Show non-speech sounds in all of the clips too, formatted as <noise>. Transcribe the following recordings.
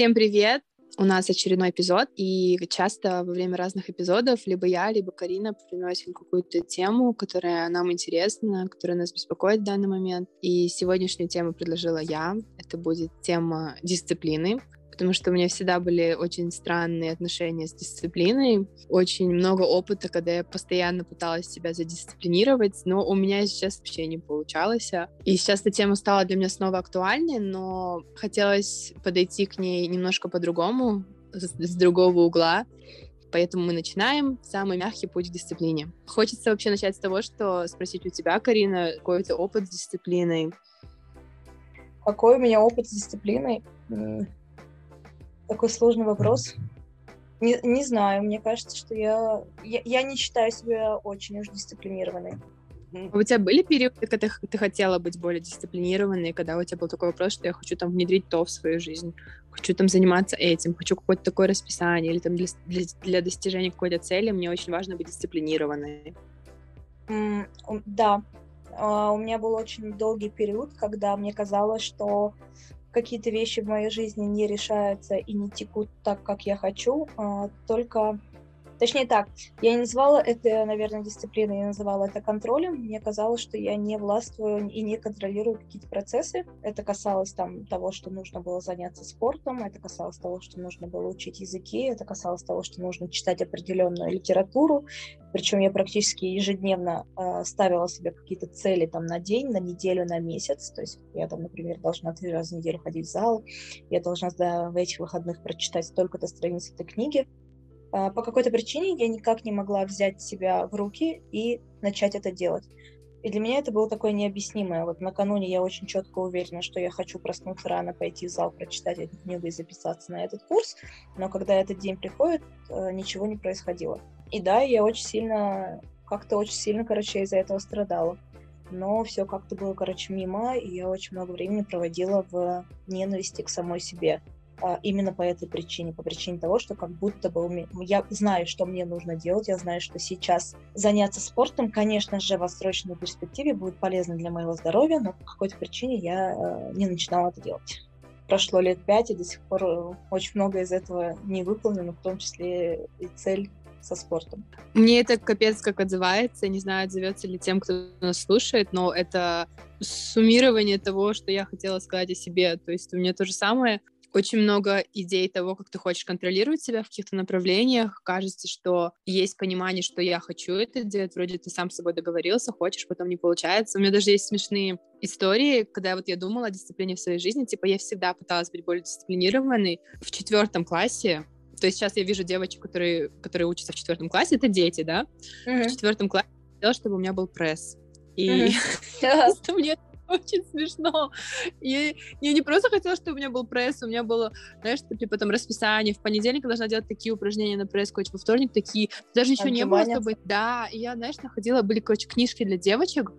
Всем привет! У нас очередной эпизод, и часто во время разных эпизодов либо я, либо Карина приносим какую-то тему, которая нам интересна, которая нас беспокоит в данный момент. И сегодняшнюю тему предложила я. Это будет тема дисциплины потому что у меня всегда были очень странные отношения с дисциплиной, очень много опыта, когда я постоянно пыталась себя задисциплинировать, но у меня сейчас вообще не получалось. И сейчас эта тема стала для меня снова актуальной, но хотелось подойти к ней немножко по-другому, с, с другого угла. Поэтому мы начинаем самый мягкий путь к дисциплине. Хочется вообще начать с того, что спросить у тебя, Карина, какой то опыт с дисциплиной? Какой у меня опыт с дисциплиной? Такой сложный вопрос. Не, не знаю, мне кажется, что я, я, я не считаю себя очень уж дисциплинированной. А у тебя были периоды, когда ты, ты хотела быть более дисциплинированной, когда у тебя был такой вопрос, что я хочу там внедрить то в свою жизнь, хочу там заниматься этим, хочу какое-то такое расписание, или там для, для, для достижения какой-то цели мне очень важно быть дисциплинированной? Mm, да, uh, у меня был очень долгий период, когда мне казалось, что какие-то вещи в моей жизни не решаются и не текут так, как я хочу, а, только Точнее так, я не называла это, наверное, дисциплиной, я называла это контролем. Мне казалось, что я не властвую и не контролирую какие-то процессы. Это касалось там того, что нужно было заняться спортом, это касалось того, что нужно было учить языки, это касалось того, что нужно читать определенную литературу. Причем я практически ежедневно э, ставила себе какие-то цели там на день, на неделю, на месяц. То есть я там, например, должна три раза в неделю ходить в зал, я должна да, в этих выходных прочитать столько-то страниц этой книги. А, по какой-то причине я никак не могла взять себя в руки и начать это делать. И для меня это было такое необъяснимое. Вот накануне я очень четко уверена, что я хочу проснуться рано, пойти в зал, прочитать эту книгу и записаться на этот курс. Но когда этот день приходит, э, ничего не происходило. И да, я очень сильно, как-то очень сильно, короче, из-за этого страдала. Но все как-то было, короче, мимо, и я очень много времени проводила в ненависти к самой себе. А, именно по этой причине, по причине того, что как будто бы я знаю, что мне нужно делать, я знаю, что сейчас заняться спортом, конечно же, в отсроченной перспективе будет полезно для моего здоровья, но по какой-то причине я э, не начинала это делать. Прошло лет пять, и до сих пор э, очень много из этого не выполнено, в том числе и цель со спортом. Мне это капец как отзывается. Не знаю, отзовется ли тем, кто нас слушает, но это суммирование того, что я хотела сказать о себе. То есть у меня то же самое очень много идей того, как ты хочешь контролировать себя в каких-то направлениях. Кажется, что есть понимание, что я хочу это делать. Вроде ты сам с собой договорился, хочешь, потом не получается. У меня даже есть смешные истории, когда вот я думала о дисциплине в своей жизни. Типа я всегда пыталась быть более дисциплинированной. В четвертом классе то есть сейчас я вижу девочек, которые, которые учатся в четвертом классе, это дети, да? Mm-hmm. В четвертом классе я хотела, чтобы у меня был пресс. И mm-hmm. <laughs> мне очень смешно. И я не просто хотела, чтобы у меня был пресс, у меня было, знаешь, типа там расписание, в понедельник должна делать такие упражнения на пресс, короче, во вторник такие. Даже ничего не было, чтобы... Да, и я, знаешь, находила, были, короче, книжки для девочек,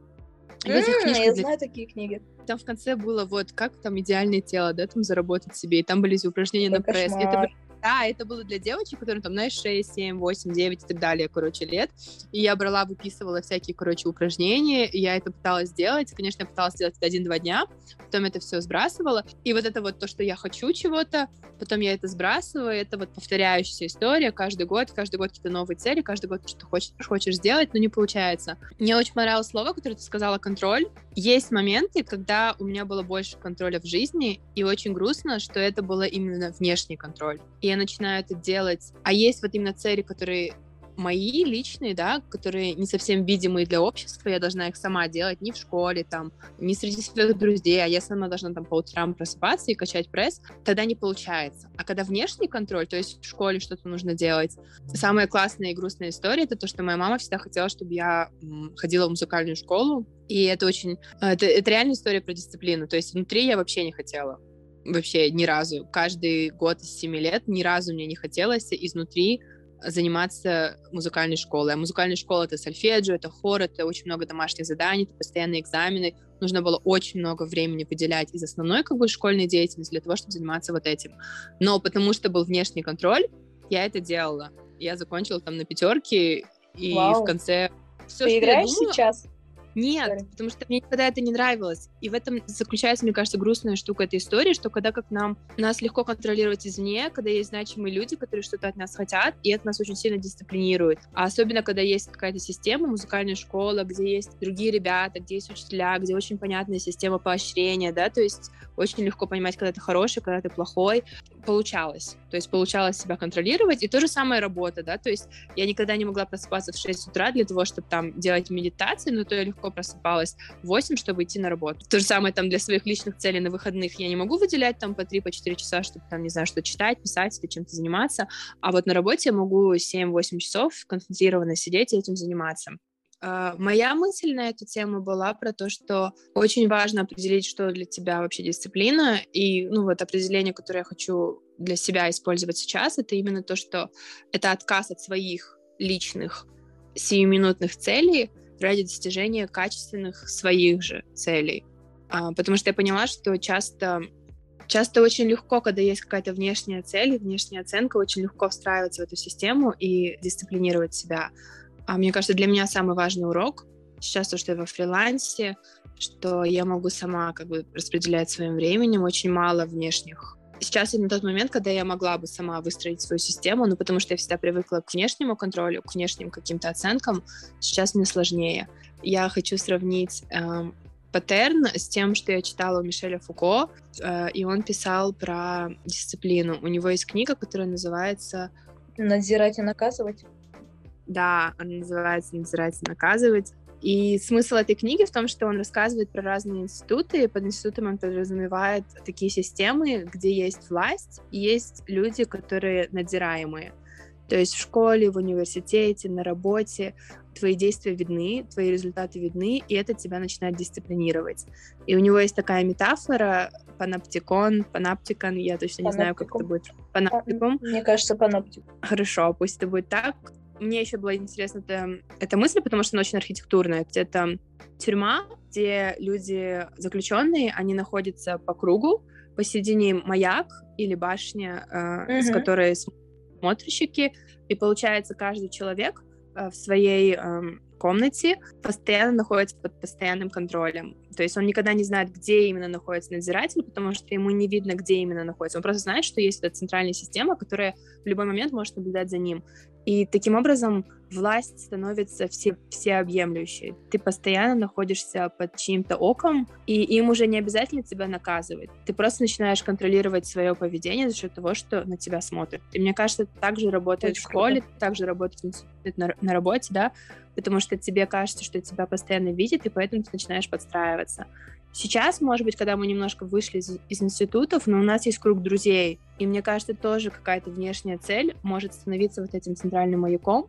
книжках я для... знаю такие книги. Там в конце было вот, как там идеальное тело, да, там заработать себе, и там были упражнения это на пресс. Это да, это было для девочек, которые там, знаешь, 6, 7, 8, 9 и так далее, короче, лет. И я брала, выписывала всякие, короче, упражнения, и я это пыталась сделать. Конечно, я пыталась сделать это один-два дня, потом это все сбрасывала. И вот это вот то, что я хочу чего-то, потом я это сбрасываю, это вот повторяющаяся история каждый год, каждый год какие-то новые цели, каждый год что хочешь, хочешь сделать, но не получается. Мне очень понравилось слово, которое ты сказала, контроль. Есть моменты, когда у меня было больше контроля в жизни, и очень грустно, что это было именно внешний контроль. И я начинаю это делать. А есть вот именно цели, которые мои личные, да, которые не совсем видимые для общества, я должна их сама делать, не в школе, там, не среди своих друзей, а я сама должна там по утрам просыпаться и качать пресс, тогда не получается. А когда внешний контроль, то есть в школе что-то нужно делать, самая классная и грустная история, это то, что моя мама всегда хотела, чтобы я ходила в музыкальную школу, и это очень, это, это реальная история про дисциплину, то есть внутри я вообще не хотела вообще ни разу. Каждый год из семи лет ни разу мне не хотелось изнутри заниматься музыкальной школой. А музыкальная школа — это сольфеджио, это хор, это очень много домашних заданий, это постоянные экзамены. Нужно было очень много времени выделять из основной как бы школьной деятельности для того, чтобы заниматься вот этим. Но потому что был внешний контроль, я это делала. Я закончила там на пятерке, и Вау. в конце... Все, Ты играешь думала, сейчас? Нет, Sorry. потому что мне никогда это не нравилось. И в этом заключается, мне кажется, грустная штука этой истории, что когда как нам нас легко контролировать извне, когда есть значимые люди, которые что-то от нас хотят, и это нас очень сильно дисциплинирует. А особенно, когда есть какая-то система, музыкальная школа, где есть другие ребята, где есть учителя, где очень понятная система поощрения, да, то есть очень легко понимать, когда ты хороший, когда ты плохой. Получалось. То есть получалось себя контролировать. И то же самое работа, да, то есть я никогда не могла просыпаться в 6 утра для того, чтобы там делать медитации, но то я легко просыпалась в 8, чтобы идти на работу. То же самое там для своих личных целей на выходных я не могу выделять там по 3, по 4 часа, чтобы там, не знаю, что читать, писать или чем-то заниматься, а вот на работе я могу 7-8 часов концентрированно сидеть и этим заниматься. Uh, моя мысль на эту тему была про то, что очень важно определить, что для тебя вообще дисциплина, и, ну, вот определение, которое я хочу для себя использовать сейчас, это именно то, что это отказ от своих личных сиюминутных целей ради достижения качественных своих же целей. А, потому что я поняла, что часто, часто очень легко, когда есть какая-то внешняя цель, внешняя оценка, очень легко встраиваться в эту систему и дисциплинировать себя. А мне кажется, для меня самый важный урок сейчас то, что я во фрилансе, что я могу сама как бы распределять своим временем, очень мало внешних сейчас именно тот момент, когда я могла бы сама выстроить свою систему, ну, потому что я всегда привыкла к внешнему контролю, к внешним каким-то оценкам. Сейчас мне сложнее. Я хочу сравнить э, паттерн с тем, что я читала у Мишеля Фуко, э, и он писал про дисциплину. У него есть книга, которая называется... «Надзирать и наказывать». Да, она называется «Надзирать и наказывать». И смысл этой книги в том, что он рассказывает про разные институты, и под институтом он подразумевает такие системы, где есть власть, и есть люди, которые надзираемые. То есть в школе, в университете, на работе твои действия видны, твои результаты видны, и это тебя начинает дисциплинировать. И у него есть такая метафора паноптикон, панаптикон, я точно не знаю, как это будет. Панаптикум? Мне кажется, паноптик. Хорошо, пусть это будет так мне еще была интересна эта, эта мысль, потому что она очень архитектурная. Это тюрьма, где люди заключенные, они находятся по кругу, посередине маяк или башня, э, mm-hmm. с которой смотрщики, и получается каждый человек э, в своей э, комнате постоянно находится под постоянным контролем. То есть он никогда не знает, где именно находится надзиратель, потому что ему не видно, где именно находится. Он просто знает, что есть эта центральная система, которая в любой момент может наблюдать за ним. И таким образом власть становится все, всеобъемлющей. Ты постоянно находишься под чьим-то оком, и им уже не обязательно тебя наказывать. Ты просто начинаешь контролировать свое поведение за счет того, что на тебя смотрят. И мне кажется, это также работает Очень в школе, круто. также работает на, на работе, да, потому что тебе кажется, что тебя постоянно видят, и поэтому ты начинаешь подстраиваться. Сейчас, может быть, когда мы немножко вышли из, из институтов, но у нас есть круг друзей, и мне кажется, тоже какая-то внешняя цель может становиться вот этим центральным маяком.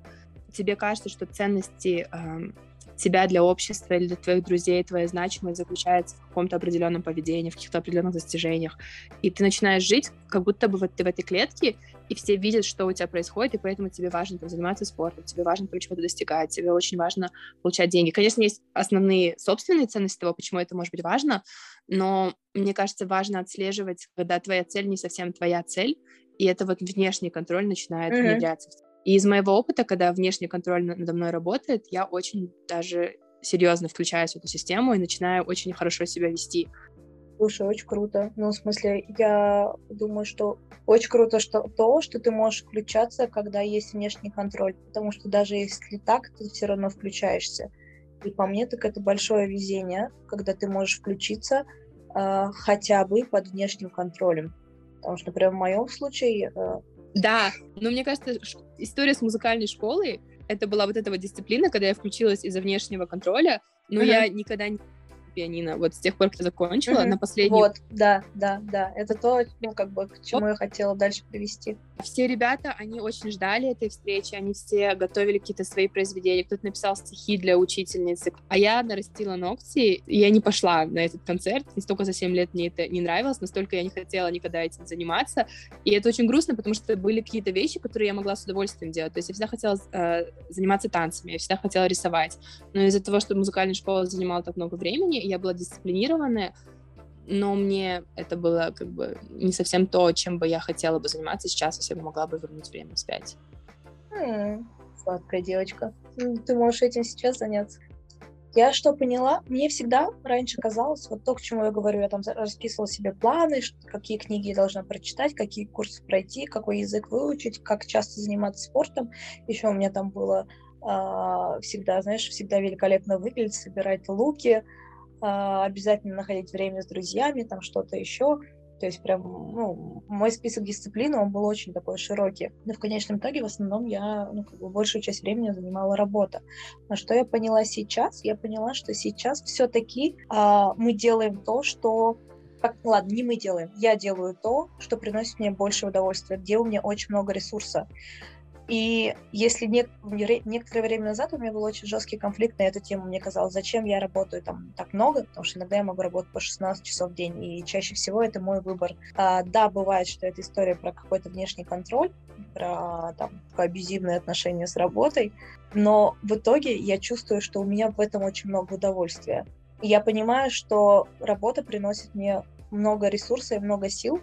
Тебе кажется, что ценности э, тебя для общества или для твоих друзей, твоя значимость заключается в каком-то определенном поведении, в каких-то определенных достижениях. И ты начинаешь жить, как будто бы вот ты в этой клетке, и все видят, что у тебя происходит, и поэтому тебе важно там, заниматься спортом, тебе важно там, чего-то достигать, тебе очень важно получать деньги. Конечно, есть основные собственные ценности того, почему это может быть важно, но мне кажется, важно отслеживать, когда твоя цель не совсем твоя цель, и это вот внешний контроль начинает mm-hmm. внедряться в и из моего опыта, когда внешний контроль надо мной работает, я очень даже серьезно включаюсь в эту систему и начинаю очень хорошо себя вести. Слушай, очень круто. Ну, в смысле, я думаю, что очень круто что то, что ты можешь включаться, когда есть внешний контроль. Потому что даже если так, ты все равно включаешься. И по мне, так это большое везение, когда ты можешь включиться э, хотя бы под внешним контролем. Потому что, например, в моем случае э, да, но мне кажется, история с музыкальной школой это была вот эта вот дисциплина, когда я включилась из-за внешнего контроля, но uh-huh. я никогда не пианино. Вот с тех пор, как я закончила, mm-hmm. на последний... Вот, да, да, да. Это то, ну, как бы, к чему я хотела дальше привести. Все ребята, они очень ждали этой встречи, они все готовили какие-то свои произведения, кто-то написал стихи для учительницы, а я нарастила ногти, и я не пошла на этот концерт, настолько за 7 лет мне это не нравилось, настолько я не хотела никогда этим заниматься, и это очень грустно, потому что были какие-то вещи, которые я могла с удовольствием делать, то есть я всегда хотела э, заниматься танцами, я всегда хотела рисовать, но из-за того, что музыкальная школа занимала так много времени, я была дисциплинированная, но мне это было как бы не совсем то, чем бы я хотела бы заниматься сейчас, если бы могла бы вернуть время вспять. Mm, сладкая девочка. Ты можешь этим сейчас заняться. Я что поняла? Мне всегда раньше казалось, вот то, к чему я говорю, я там расписывала себе планы, какие книги я должна прочитать, какие курсы пройти, какой язык выучить, как часто заниматься спортом. Еще у меня там было э, всегда, знаешь, всегда великолепно выглядеть, собирать луки, обязательно находить время с друзьями, там что-то еще. То есть прям, ну, мой список дисциплин, он был очень такой широкий. Но в конечном итоге в основном я, ну, как бы большую часть времени занимала работа. Но что я поняла сейчас? Я поняла, что сейчас все-таки а, мы делаем то, что как, ладно, не мы делаем, я делаю то, что приносит мне больше удовольствия, где у меня очень много ресурса. И если не, некоторое время назад у меня был очень жесткий конфликт на эту тему, мне казалось, зачем я работаю там так много, потому что иногда я могу работать по 16 часов в день, и чаще всего это мой выбор. А, да, бывает, что это история про какой-то внешний контроль, про там абьюзивные отношения с работой, но в итоге я чувствую, что у меня в этом очень много удовольствия. И я понимаю, что работа приносит мне много ресурсов и много сил,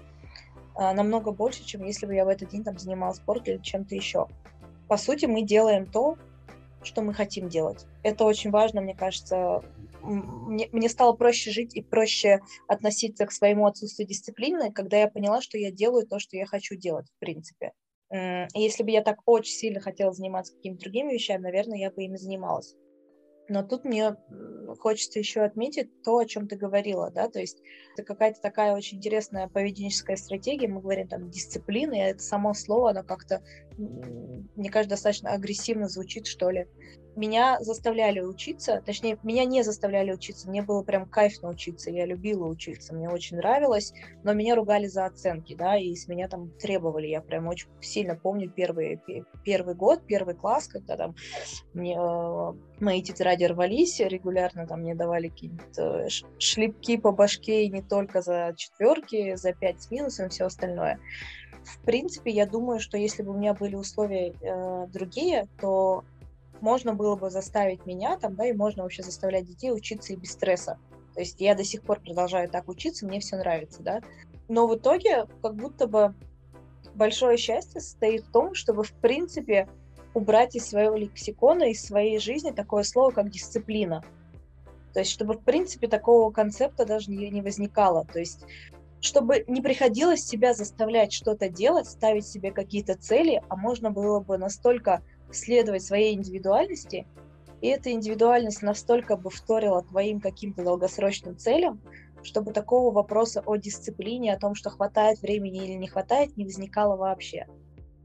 намного больше, чем если бы я в этот день там занималась спортом или чем-то еще. По сути, мы делаем то, что мы хотим делать. Это очень важно, мне кажется. Мне, мне стало проще жить и проще относиться к своему отсутствию дисциплины, когда я поняла, что я делаю то, что я хочу делать, в принципе. И если бы я так очень сильно хотела заниматься какими-то другими вещами, наверное, я бы ими занималась. Но тут мне хочется еще отметить то, о чем ты говорила, да, то есть это какая-то такая очень интересная поведенческая стратегия, мы говорим там дисциплина, и это само слово, оно как-то, мне кажется, достаточно агрессивно звучит, что ли меня заставляли учиться, точнее, меня не заставляли учиться, мне было прям кайф научиться, я любила учиться, мне очень нравилось, но меня ругали за оценки, да, и с меня там требовали, я прям очень сильно помню первый, первый год, первый класс, когда там мне э, мои тетради рвались, регулярно там мне давали какие-то шлепки по башке, и не только за четверки, за пять с минусом все остальное. В принципе, я думаю, что если бы у меня были условия э, другие, то можно было бы заставить меня там, да, и можно вообще заставлять детей учиться и без стресса. То есть я до сих пор продолжаю так учиться, мне все нравится, да. Но в итоге как будто бы большое счастье состоит в том, чтобы, в принципе, убрать из своего лексикона, из своей жизни такое слово, как дисциплина. То есть, чтобы, в принципе, такого концепта даже не, возникало. То есть, чтобы не приходилось себя заставлять что-то делать, ставить себе какие-то цели, а можно было бы настолько следовать своей индивидуальности, и эта индивидуальность настолько бы вторила твоим каким-то долгосрочным целям, чтобы такого вопроса о дисциплине, о том, что хватает времени или не хватает, не возникало вообще.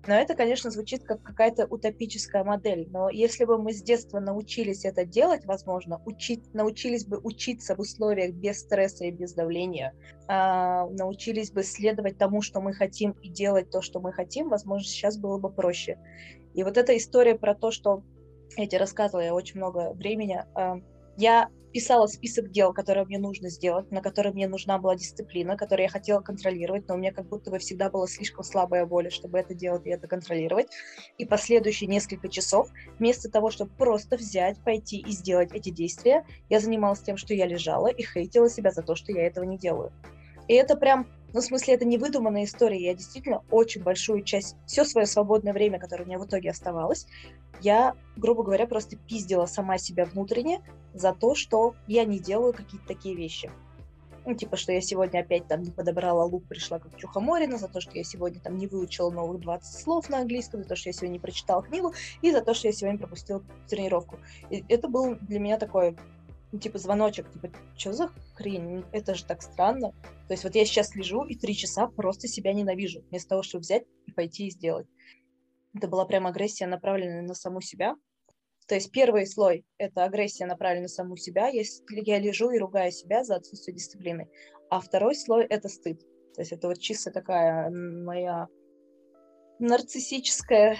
Но это, конечно, звучит как какая-то утопическая модель. Но если бы мы с детства научились это делать, возможно, учить, научились бы учиться в условиях без стресса и без давления, а, научились бы следовать тому, что мы хотим, и делать то, что мы хотим, возможно, сейчас было бы проще. И вот эта история про то, что я тебе рассказывала, я очень много времени, э, я писала список дел, которые мне нужно сделать, на которые мне нужна была дисциплина, которые я хотела контролировать, но у меня как будто бы всегда была слишком слабая воля, чтобы это делать и это контролировать. И последующие несколько часов, вместо того, чтобы просто взять, пойти и сделать эти действия, я занималась тем, что я лежала и хейтила себя за то, что я этого не делаю. И это прям ну, в смысле, это не выдуманная история. Я действительно очень большую часть, все свое свободное время, которое у меня в итоге оставалось, я, грубо говоря, просто пиздила сама себя внутренне за то, что я не делаю какие-то такие вещи. Ну, типа, что я сегодня опять там не подобрала лук, пришла как Чухоморина, за то, что я сегодня там не выучила новых 20 слов на английском, за то, что я сегодня не прочитала книгу, и за то, что я сегодня пропустила тренировку. И это был для меня такой ну, типа, звоночек, типа, что за хрень? Это же так странно. То есть вот я сейчас лежу и три часа просто себя ненавижу, вместо того, чтобы взять и пойти и сделать. Это была прям агрессия, направленная на саму себя. То есть первый слой — это агрессия, направленная на саму себя, если я лежу и ругаю себя за отсутствие дисциплины. А второй слой — это стыд. То есть это вот чисто такая моя нарциссическая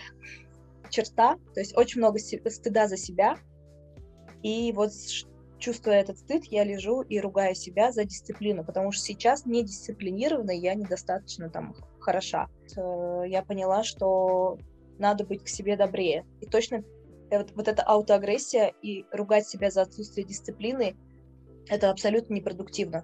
черта, то есть очень много стыда за себя. И вот чувствуя этот стыд, я лежу и ругаю себя за дисциплину, потому что сейчас не дисциплинированно, я недостаточно там хороша. Э, я поняла, что надо быть к себе добрее. И точно э, вот, вот эта аутоагрессия и ругать себя за отсутствие дисциплины, это абсолютно непродуктивно.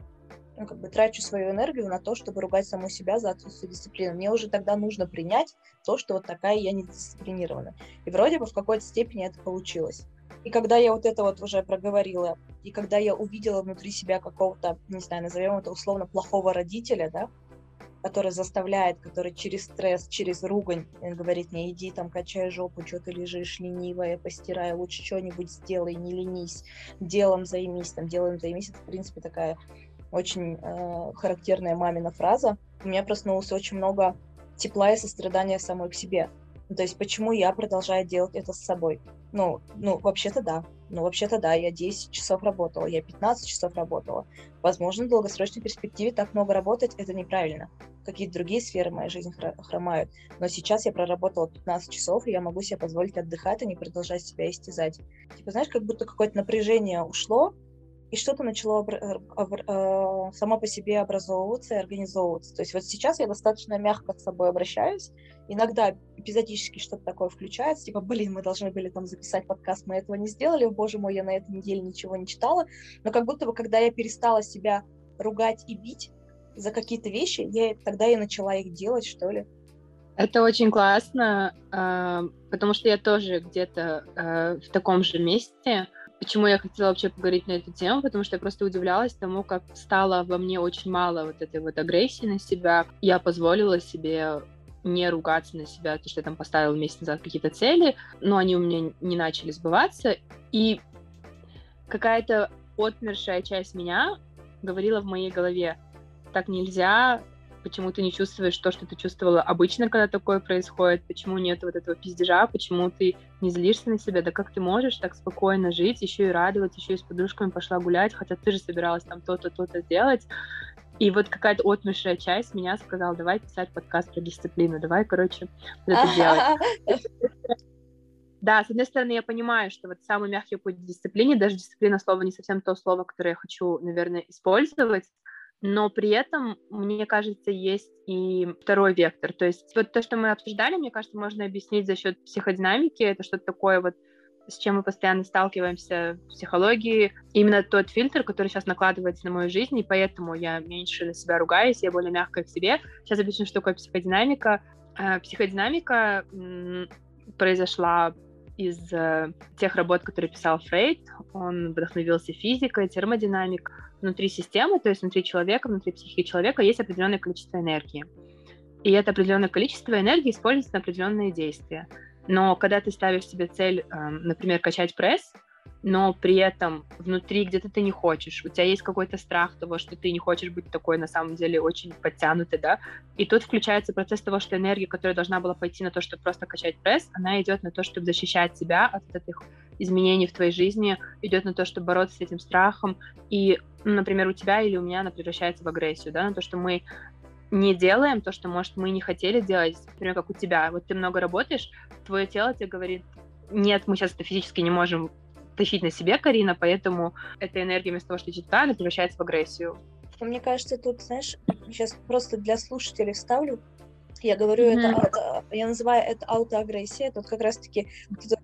Ну, как бы трачу свою энергию на то, чтобы ругать саму себя за отсутствие дисциплины. Мне уже тогда нужно принять то, что вот такая я недисциплинированная. И вроде бы в какой-то степени это получилось. И когда я вот это вот уже проговорила, и когда я увидела внутри себя какого-то, не знаю, назовем это условно плохого родителя, да, который заставляет, который через стресс, через ругань говорит мне, иди там, качай жопу, что ты лежишь ленивая, постирай, лучше что-нибудь сделай, не ленись, делом займись, там, делом займись. Это, в принципе, такая очень э, характерная мамина фраза. У меня проснулось очень много тепла и сострадания самой к себе. Ну, то есть почему я продолжаю делать это с собой? Ну, ну вообще-то да. Ну, вообще-то да, я 10 часов работала, я 15 часов работала. Возможно, в долгосрочной перспективе так много работать – это неправильно. Какие-то другие сферы моей жизни хромают. Но сейчас я проработала 15 часов, и я могу себе позволить отдыхать, а не продолжать себя истязать. Типа, знаешь, как будто какое-то напряжение ушло, и что-то начало э, э, само по себе образовываться и организовываться. То есть вот сейчас я достаточно мягко с собой обращаюсь. Иногда эпизодически что-то такое включается, типа, блин, мы должны были там записать подкаст, мы этого не сделали, боже мой, я на этой неделе ничего не читала. Но как будто бы, когда я перестала себя ругать и бить за какие-то вещи, я тогда и начала их делать, что ли. Это очень классно, а, потому что я тоже где-то а, в таком же месте, Почему я хотела вообще поговорить на эту тему? Потому что я просто удивлялась тому, как стало во мне очень мало вот этой вот агрессии на себя. Я позволила себе не ругаться на себя, то, что я там поставила месяц назад какие-то цели, но они у меня не начали сбываться. И какая-то отмершая часть меня говорила в моей голове, так нельзя, почему ты не чувствуешь то, что ты чувствовала обычно, когда такое происходит, почему нет вот этого пиздежа, почему ты не злишься на себя, да как ты можешь так спокойно жить, еще и радоваться, еще и с подружками пошла гулять, хотя ты же собиралась там то-то, то-то делать. И вот какая-то отмершая часть меня сказала, давай писать подкаст про дисциплину, давай, короче, вот это делать. Да, с одной стороны, я понимаю, что вот самый мягкий путь к дисциплине, даже дисциплина слово не совсем то слово, которое я хочу, наверное, использовать, но при этом, мне кажется, есть и второй вектор. То есть вот то, что мы обсуждали, мне кажется, можно объяснить за счет психодинамики. Это что-то такое вот с чем мы постоянно сталкиваемся в психологии. Именно тот фильтр, который сейчас накладывается на мою жизнь, и поэтому я меньше на себя ругаюсь, я более мягкая к себе. Сейчас объясню, что такое психодинамика. Э, психодинамика произошла из э, тех работ, которые писал Фрейд. Он вдохновился физикой, термодинамикой внутри системы, то есть внутри человека, внутри психики человека есть определенное количество энергии. И это определенное количество энергии используется на определенные действия. Но когда ты ставишь себе цель, эм, например, качать пресс, но при этом внутри где-то ты не хочешь, у тебя есть какой-то страх того, что ты не хочешь быть такой на самом деле очень подтянутой, да, и тут включается процесс того, что энергия, которая должна была пойти на то, чтобы просто качать пресс, она идет на то, чтобы защищать себя от этих изменений в твоей жизни, идет на то, чтобы бороться с этим страхом, и, ну, например, у тебя или у меня она превращается в агрессию, да, на то, что мы не делаем то, что, может, мы не хотели делать, например, как у тебя. Вот ты много работаешь, твое тело тебе говорит, нет, мы сейчас это физически не можем тащить на себе Карина, поэтому эта энергия вместо того, что идет туда, она превращается в агрессию. Мне кажется, тут, знаешь, сейчас просто для слушателей вставлю, я говорю, mm-hmm. это, я называю это аутоагрессия. Это вот как раз-таки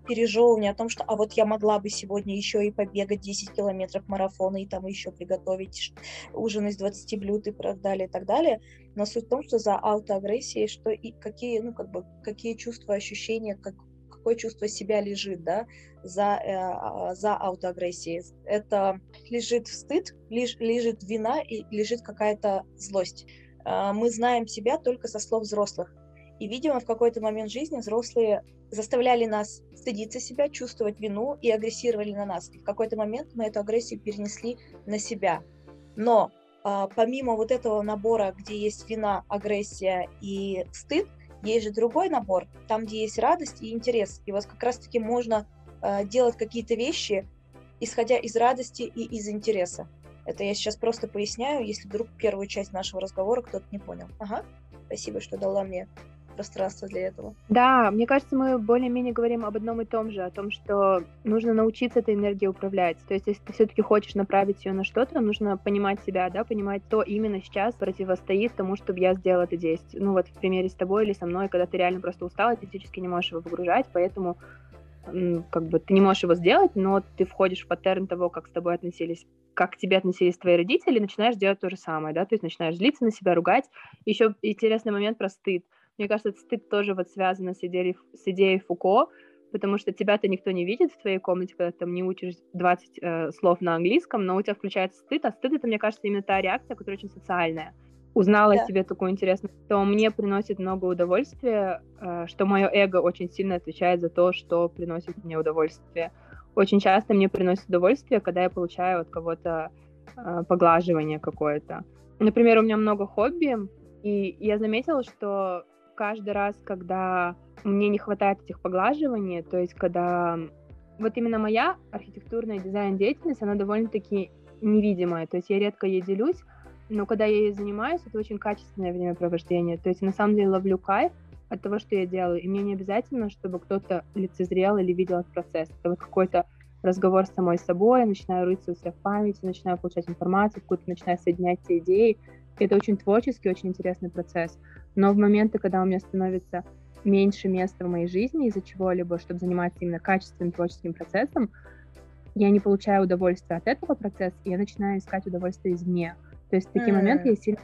пережевывание о том, что а вот я могла бы сегодня еще и побегать 10 километров марафона и там еще приготовить ужин из 20 блюд и так далее, и так далее. Но суть в том, что за аутоагрессией, что и какие, ну, как бы, какие чувства, ощущения, как, какое чувство себя лежит, да, за, э, а, за аутоагрессией. Это лежит стыд, леж, лежит вина и лежит какая-то злость. Э, мы знаем себя только со слов взрослых. И, видимо, в какой-то момент жизни взрослые заставляли нас стыдиться себя, чувствовать вину и агрессировали на нас. И в какой-то момент мы эту агрессию перенесли на себя. Но а, помимо вот этого набора, где есть вина, агрессия и стыд, есть же другой набор, там, где есть радость и интерес. И вот как раз-таки можно э, делать какие-то вещи, исходя из радости и из интереса. Это я сейчас просто поясняю, если вдруг первую часть нашего разговора кто-то не понял. Ага, спасибо, что дала мне пространство для этого. Да, мне кажется, мы более-менее говорим об одном и том же, о том, что нужно научиться этой энергией управлять. То есть, если ты все-таки хочешь направить ее на что-то, нужно понимать себя, да, понимать, что именно сейчас противостоит тому, чтобы я сделала это действие. Ну вот в примере с тобой или со мной, когда ты реально просто устала, ты физически не можешь его выгружать, поэтому как бы ты не можешь его сделать, но ты входишь в паттерн того, как с тобой относились, как к тебе относились твои родители, и начинаешь делать то же самое, да, то есть начинаешь злиться на себя, ругать. Еще интересный момент про стыд. Мне кажется, стыд тоже вот связан с идеей, с идеей Фуко, потому что тебя-то никто не видит в твоей комнате, когда ты там не учишь 20 э, слов на английском, но у тебя включается стыд, а стыд — это, мне кажется, именно та реакция, которая очень социальная. Узнала да. о себе такую интересную, то мне приносит много удовольствия, э, что мое эго очень сильно отвечает за то, что приносит мне удовольствие. Очень часто мне приносит удовольствие, когда я получаю от кого-то э, поглаживание какое-то. Например, у меня много хобби, и я заметила, что каждый раз, когда мне не хватает этих поглаживаний, то есть когда вот именно моя архитектурная дизайн-деятельность, она довольно-таки невидимая, то есть я редко ей делюсь, но когда я ей занимаюсь, это очень качественное времяпровождение, то есть на самом деле ловлю кайф от того, что я делаю, и мне не обязательно, чтобы кто-то лицезрел или видел этот процесс, это вот какой-то разговор с самой собой, я начинаю рыться у себя в памяти, начинаю получать информацию, какую-то начинаю соединять те идеи, и это очень творческий, очень интересный процесс. Но в моменты, когда у меня становится меньше места в моей жизни из-за чего-либо, чтобы заниматься именно качественным творческим процессом, я не получаю удовольствия от этого процесса, и я начинаю искать удовольствие извне. То есть в такие mm. моменты я сильно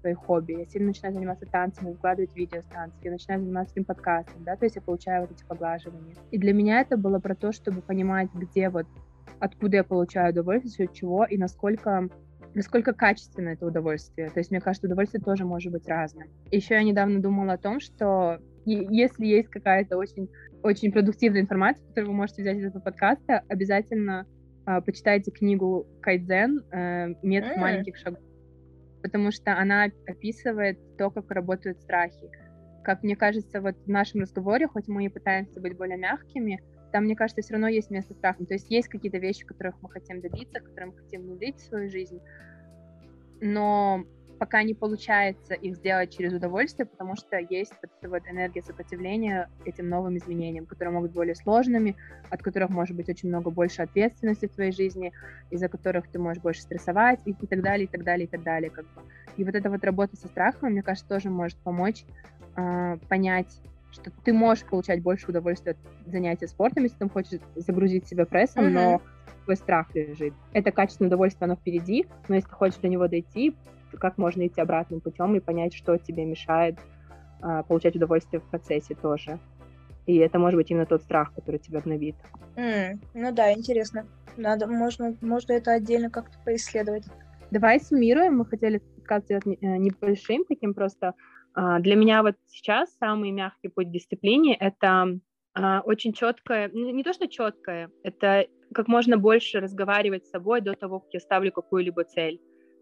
свои хобби, я сильно начинаю заниматься танцами, выкладывать видео с танцев, я начинаю заниматься этим подкастом, да, то есть я получаю вот эти поглаживания. И для меня это было про то, чтобы понимать, где вот, откуда я получаю удовольствие, от чего, и насколько насколько качественно это удовольствие. То есть, мне кажется, удовольствие тоже может быть разным. Еще я недавно думала о том, что если есть какая-то очень, очень продуктивная информация, которую вы можете взять из этого подкаста, обязательно почитайте книгу Кайдзен э, «Метод mm. маленьких шагов», потому что она описывает то, как работают страхи. Как мне кажется, вот в нашем разговоре, хоть мы и пытаемся быть более мягкими, там, мне кажется, все равно есть место страхам. То есть есть какие-то вещи, которых мы хотим добиться, которые мы хотим внедрить в свою жизнь, но пока не получается их сделать через удовольствие, потому что есть вот эта вот энергия сопротивления этим новым изменениям, которые могут быть более сложными, от которых может быть очень много больше ответственности в твоей жизни, из-за которых ты можешь больше стрессовать и, и так далее, и так далее, и так далее. Как бы. И вот эта вот работа со страхом, мне кажется, тоже может помочь э, понять, что ты можешь получать больше удовольствия от занятия спортом, если ты хочешь загрузить себя прессом, mm-hmm. но твой страх лежит. Это качественное удовольствие, оно впереди, но если ты хочешь до него дойти, как можно идти обратным путем и понять, что тебе мешает а, получать удовольствие в процессе тоже. И это может быть именно тот страх, который тебя гнобит. Mm, ну да, интересно. Надо, можно, можно это отдельно как-то поисследовать. Давай суммируем. Мы хотели подкаст сделать э, небольшим, таким просто. А, для меня вот сейчас самый мягкий путь к дисциплине — это а, очень четкое, не то что четкое, это как можно больше разговаривать с собой до того, как я ставлю какую-либо цель.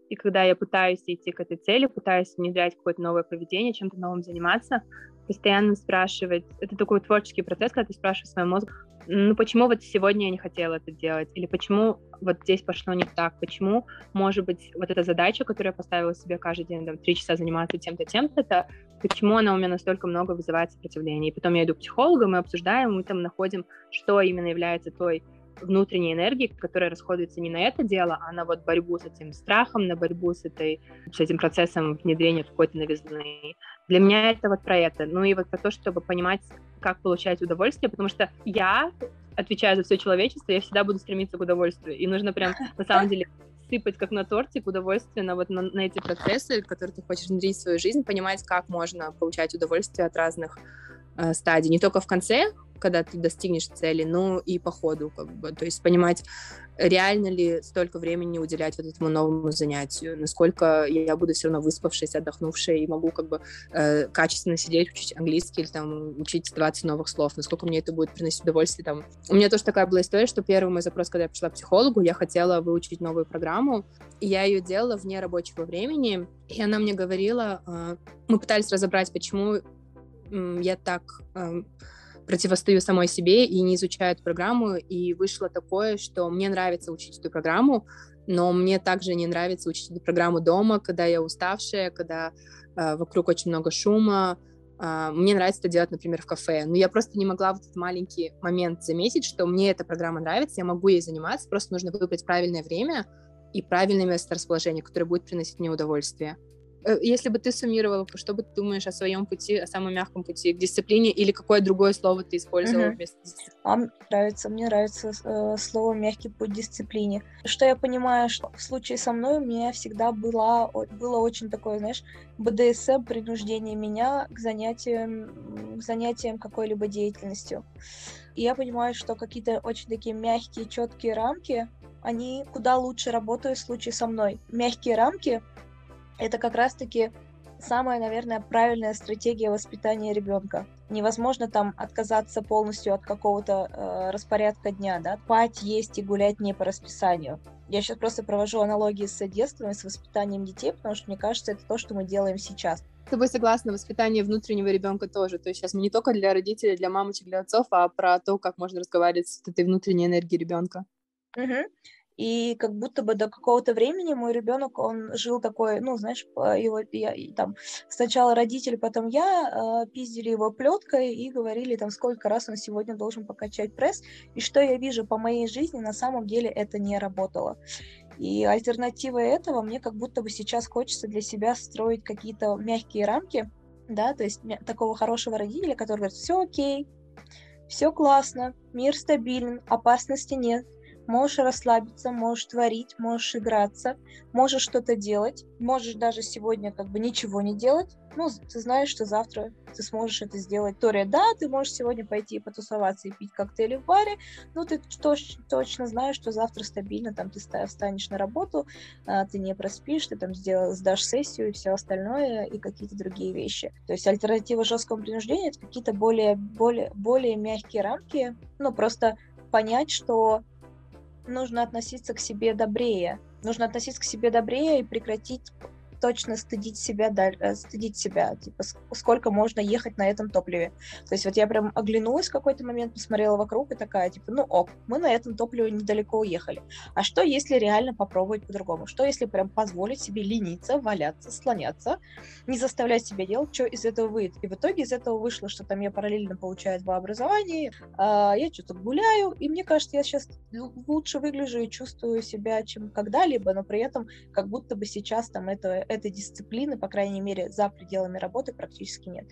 И когда я пытаюсь идти к этой цели, пытаюсь внедрять какое-то новое поведение, чем-то новым заниматься, постоянно спрашивать, это такой творческий процесс, когда ты спрашиваешь свой мозг, ну почему вот сегодня я не хотела это делать, или почему вот здесь пошло не так, почему, может быть, вот эта задача, которую я поставила себе каждый день, там, три часа заниматься тем-то, тем-то, это почему она у меня настолько много вызывает сопротивления. И потом я иду к психологу, мы обсуждаем, мы там находим, что именно является той внутренней энергии, которая расходуется не на это дело, а на вот борьбу с этим страхом, на борьбу с, этой, с этим процессом внедрения какой-то новизны. Для меня это вот про это. Ну и вот про то, чтобы понимать, как получать удовольствие, потому что я отвечаю за все человечество, я всегда буду стремиться к удовольствию. И нужно прям, <laughs> на самом деле, сыпать как на тортик удовольствие на вот на, на эти процессы, которые ты хочешь внедрить в свою жизнь, понимать, как можно получать удовольствие от разных э, стадий. Не только в конце, когда ты достигнешь цели, но и по ходу, как бы, то есть понимать, реально ли столько времени уделять вот этому новому занятию, насколько я буду все равно выспавшись, отдохнувшая и могу как бы э, качественно сидеть, учить английский или там учить 20 новых слов, насколько мне это будет приносить удовольствие. Там. У меня тоже такая была история, что первый мой запрос, когда я пришла к психологу, я хотела выучить новую программу, и я ее делала вне рабочего времени, и она мне говорила, э, мы пытались разобрать, почему я так... Э, противостою самой себе и не изучаю эту программу, и вышло такое, что мне нравится учить эту программу, но мне также не нравится учить эту программу дома, когда я уставшая, когда э, вокруг очень много шума. Э, мне нравится это делать, например, в кафе. Но я просто не могла в этот маленький момент заметить, что мне эта программа нравится, я могу ей заниматься, просто нужно выбрать правильное время и правильное место расположения, которое будет приносить мне удовольствие. Э, если бы ты суммировала, что бы ты думаешь о своем пути, о самом мягком пути к дисциплине, или какое другое слово ты использовала угу. вместо дисциплины? Мне нравится, мне нравится э, слово «мягкий путь дисциплине». Что я понимаю, что в случае со мной у меня всегда было, было очень такое, знаешь, БДСМ, принуждение меня к занятиям, к занятиям какой-либо деятельностью. И я понимаю, что какие-то очень такие мягкие, четкие рамки, они куда лучше работают в случае со мной. Мягкие рамки — это как раз-таки самая, наверное, правильная стратегия воспитания ребенка. Невозможно там отказаться полностью от какого-то э, распорядка дня, да, спать, есть и гулять не по расписанию. Я сейчас просто провожу аналогии с детством и с воспитанием детей, потому что мне кажется, это то, что мы делаем сейчас. С тобой согласна, воспитание внутреннего ребенка тоже. То есть сейчас мы не только для родителей, для мамочек, для отцов, а про то, как можно разговаривать с этой внутренней энергией ребенка. Угу. И как будто бы до какого-то времени мой ребенок, он жил такой, ну, знаешь, его, я, там, сначала родители, потом я э, пиздили его плеткой и говорили там, сколько раз он сегодня должен покачать пресс. И что я вижу по моей жизни, на самом деле это не работало. И альтернатива этого мне как будто бы сейчас хочется для себя строить какие-то мягкие рамки, да, то есть такого хорошего родителя, который говорит, все окей, все классно, мир стабилен, опасности нет, Можешь расслабиться, можешь творить, можешь играться, можешь что-то делать, можешь даже сегодня как бы ничего не делать. Ну, ты знаешь, что завтра ты сможешь это сделать. Тория, да, ты можешь сегодня пойти потусоваться и пить коктейли в баре, но ты точ- точно знаешь, что завтра стабильно, там ты встанешь на работу, а, ты не проспишь, ты там сделал, сдашь сессию и все остальное, и какие-то другие вещи. То есть альтернатива жесткому принуждению — это какие-то более, более, более мягкие рамки, ну, просто понять, что нужно относиться к себе добрее. Нужно относиться к себе добрее и прекратить точно стыдить себя, э, стыдить себя, типа, сколько можно ехать на этом топливе. То есть вот я прям оглянулась в какой-то момент, посмотрела вокруг и такая, типа, ну ок, мы на этом топливе недалеко уехали. А что, если реально попробовать по-другому? Что, если прям позволить себе лениться, валяться, слоняться, не заставлять себя делать, что из этого выйдет? И в итоге из этого вышло, что там я параллельно получаю два образования, а, я что-то гуляю, и мне кажется, я сейчас лучше выгляжу и чувствую себя, чем когда-либо, но при этом как будто бы сейчас там это этой дисциплины, по крайней мере, за пределами работы практически нет.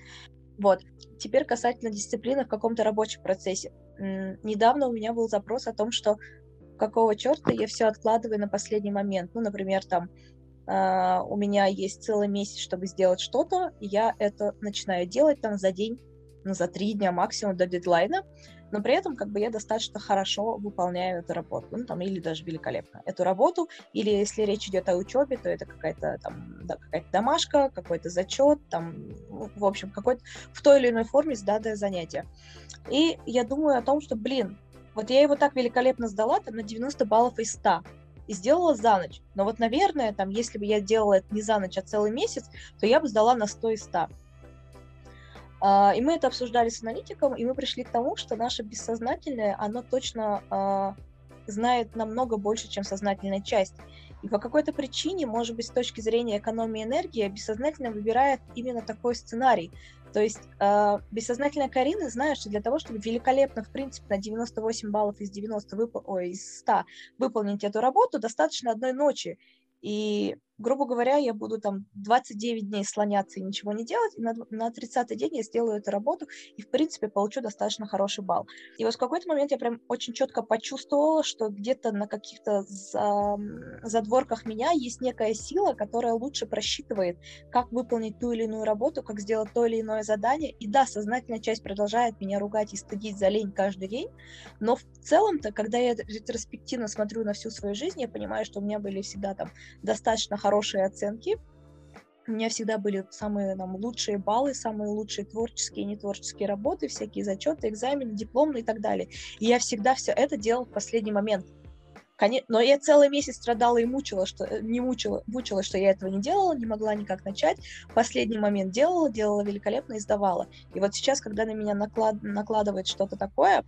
Вот. Теперь касательно дисциплины в каком-то рабочем процессе. Недавно у меня был запрос о том, что какого черта я все откладываю на последний момент. Ну, например, там Uh, у меня есть целый месяц, чтобы сделать что-то, я это начинаю делать там за день, ну, за три дня максимум до дедлайна но при этом как бы я достаточно хорошо выполняю эту работу, ну, там, или даже великолепно эту работу, или если речь идет о учебе, то это какая-то там, да, какая-то домашка, какой-то зачет, там, ну, в общем, какой-то в той или иной форме сданное занятие. И я думаю о том, что, блин, вот я его так великолепно сдала, там, на 90 баллов из 100, и сделала за ночь. Но вот, наверное, там, если бы я делала это не за ночь, а целый месяц, то я бы сдала на 100 из 100. А, и мы это обсуждали с аналитиком, и мы пришли к тому, что наше бессознательное, оно точно а, знает намного больше, чем сознательная часть. И по какой-то причине, может быть, с точки зрения экономии энергии, бессознательно выбирает именно такой сценарий. То есть э, бессознательная Карина знает, что для того, чтобы великолепно, в принципе, на 98 баллов из 90 вып... Ой, из 100 выполнить эту работу, достаточно одной ночи. И, грубо говоря, я буду там 29 дней слоняться и ничего не делать, и на, на 30-й день я сделаю эту работу и, в принципе, получу достаточно хороший балл. И вот в какой-то момент я прям очень четко почувствовала, что где-то на каких-то за, задворках меня есть некая сила, которая лучше просчитывает, как выполнить ту или иную работу, как сделать то или иное задание. И да, сознательная часть продолжает меня ругать и стыдить за лень каждый день, но в целом-то, когда я ретроспективно смотрю на всю свою жизнь, я понимаю, что у меня были всегда там достаточно хорошие оценки. У меня всегда были самые там, лучшие баллы, самые лучшие творческие и нетворческие работы, всякие зачеты, экзамены, дипломы и так далее. И я всегда все это делала в последний момент. Но я целый месяц страдала и мучила, что э, не мучила, мучила, что я этого не делала, не могла никак начать. Последний момент делала, делала великолепно и сдавала. И вот сейчас, когда на меня наклад, накладывает что-то такое,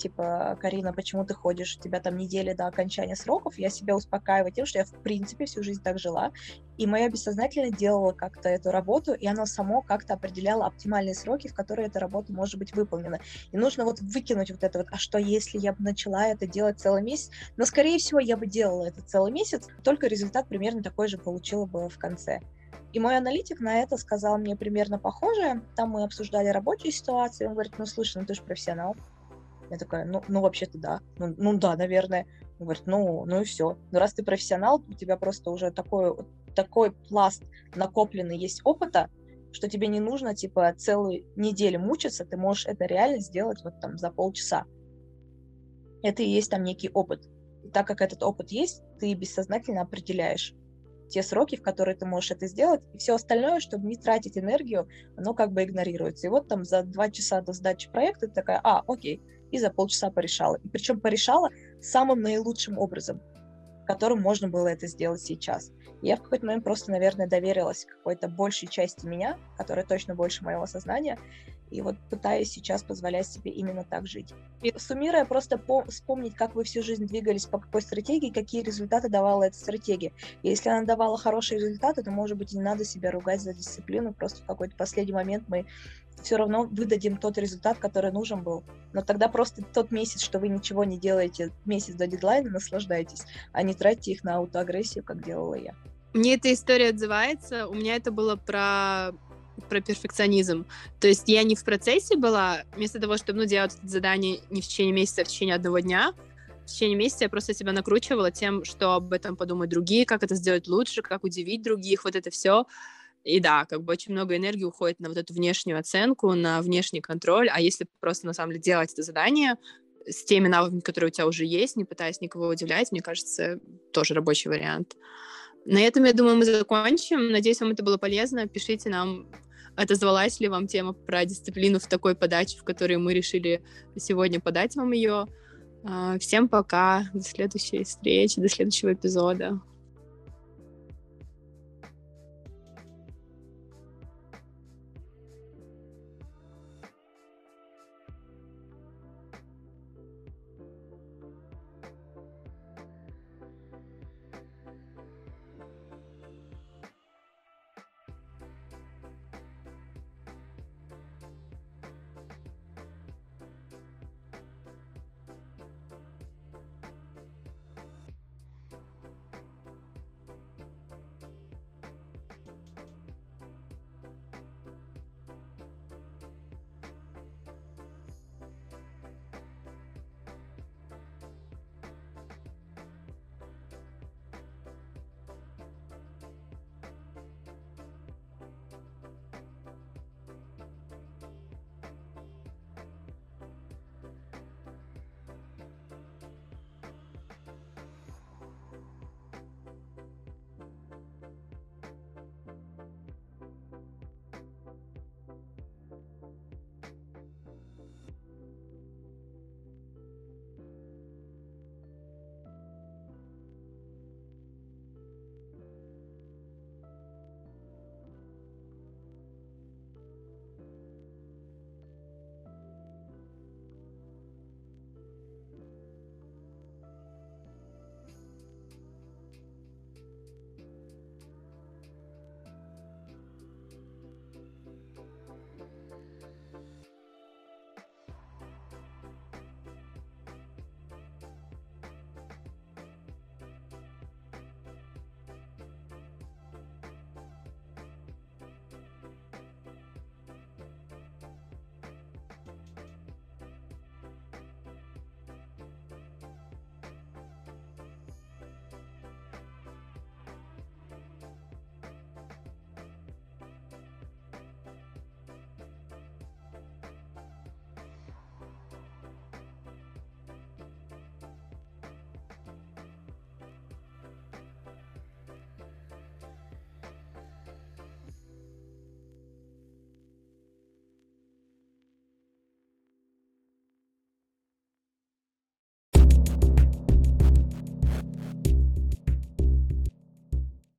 типа, Карина, почему ты ходишь, у тебя там недели до окончания сроков, я себя успокаиваю тем, что я, в принципе, всю жизнь так жила, и моя бессознательно делала как-то эту работу, и оно само как-то определяло оптимальные сроки, в которые эта работа может быть выполнена. И нужно вот выкинуть вот это вот, а что если я бы начала это делать целый месяц? Но, скорее всего, я бы делала это целый месяц, только результат примерно такой же получила бы в конце. И мой аналитик на это сказал мне примерно похожее. Там мы обсуждали рабочую ситуацию. Он говорит, ну, слушай, ну ты же профессионал. Я такая, ну, ну вообще-то да. Ну, ну да, наверное. Он говорит, ну, ну и все. Но раз ты профессионал, у тебя просто уже такой, такой пласт накопленный есть опыта, что тебе не нужно, типа, целую неделю мучиться, ты можешь это реально сделать вот там за полчаса. Это и есть там некий опыт. И так как этот опыт есть, ты бессознательно определяешь те сроки, в которые ты можешь это сделать, и все остальное, чтобы не тратить энергию, оно как бы игнорируется. И вот там за два часа до сдачи проекта ты такая, а, окей, и за полчаса порешала. И причем порешала самым наилучшим образом, которым можно было это сделать сейчас. И я в какой-то момент просто, наверное, доверилась какой-то большей части меня, которая точно больше моего сознания, и вот пытаюсь сейчас позволять себе именно так жить. И суммируя, просто по вспомнить, как вы всю жизнь двигались, по какой стратегии, какие результаты давала эта стратегия. И если она давала хорошие результаты, то, может быть, не надо себя ругать за дисциплину, просто в какой-то последний момент мы все равно выдадим тот результат, который нужен был. Но тогда просто тот месяц, что вы ничего не делаете, месяц до дедлайна, наслаждайтесь, а не тратьте их на аутоагрессию, как делала я. Мне эта история отзывается. У меня это было про про перфекционизм. То есть я не в процессе была, вместо того, чтобы ну, делать это задание не в течение месяца, а в течение одного дня, в течение месяца я просто себя накручивала тем, что об этом подумают другие, как это сделать лучше, как удивить других, вот это все. И да, как бы очень много энергии уходит на вот эту внешнюю оценку, на внешний контроль, а если просто на самом деле делать это задание с теми навыками, которые у тебя уже есть, не пытаясь никого удивлять, мне кажется, тоже рабочий вариант. На этом, я думаю, мы закончим. Надеюсь, вам это было полезно. Пишите нам, отозвалась ли вам тема про дисциплину в такой подаче, в которой мы решили сегодня подать вам ее. А, всем пока, до следующей встречи, до следующего эпизода.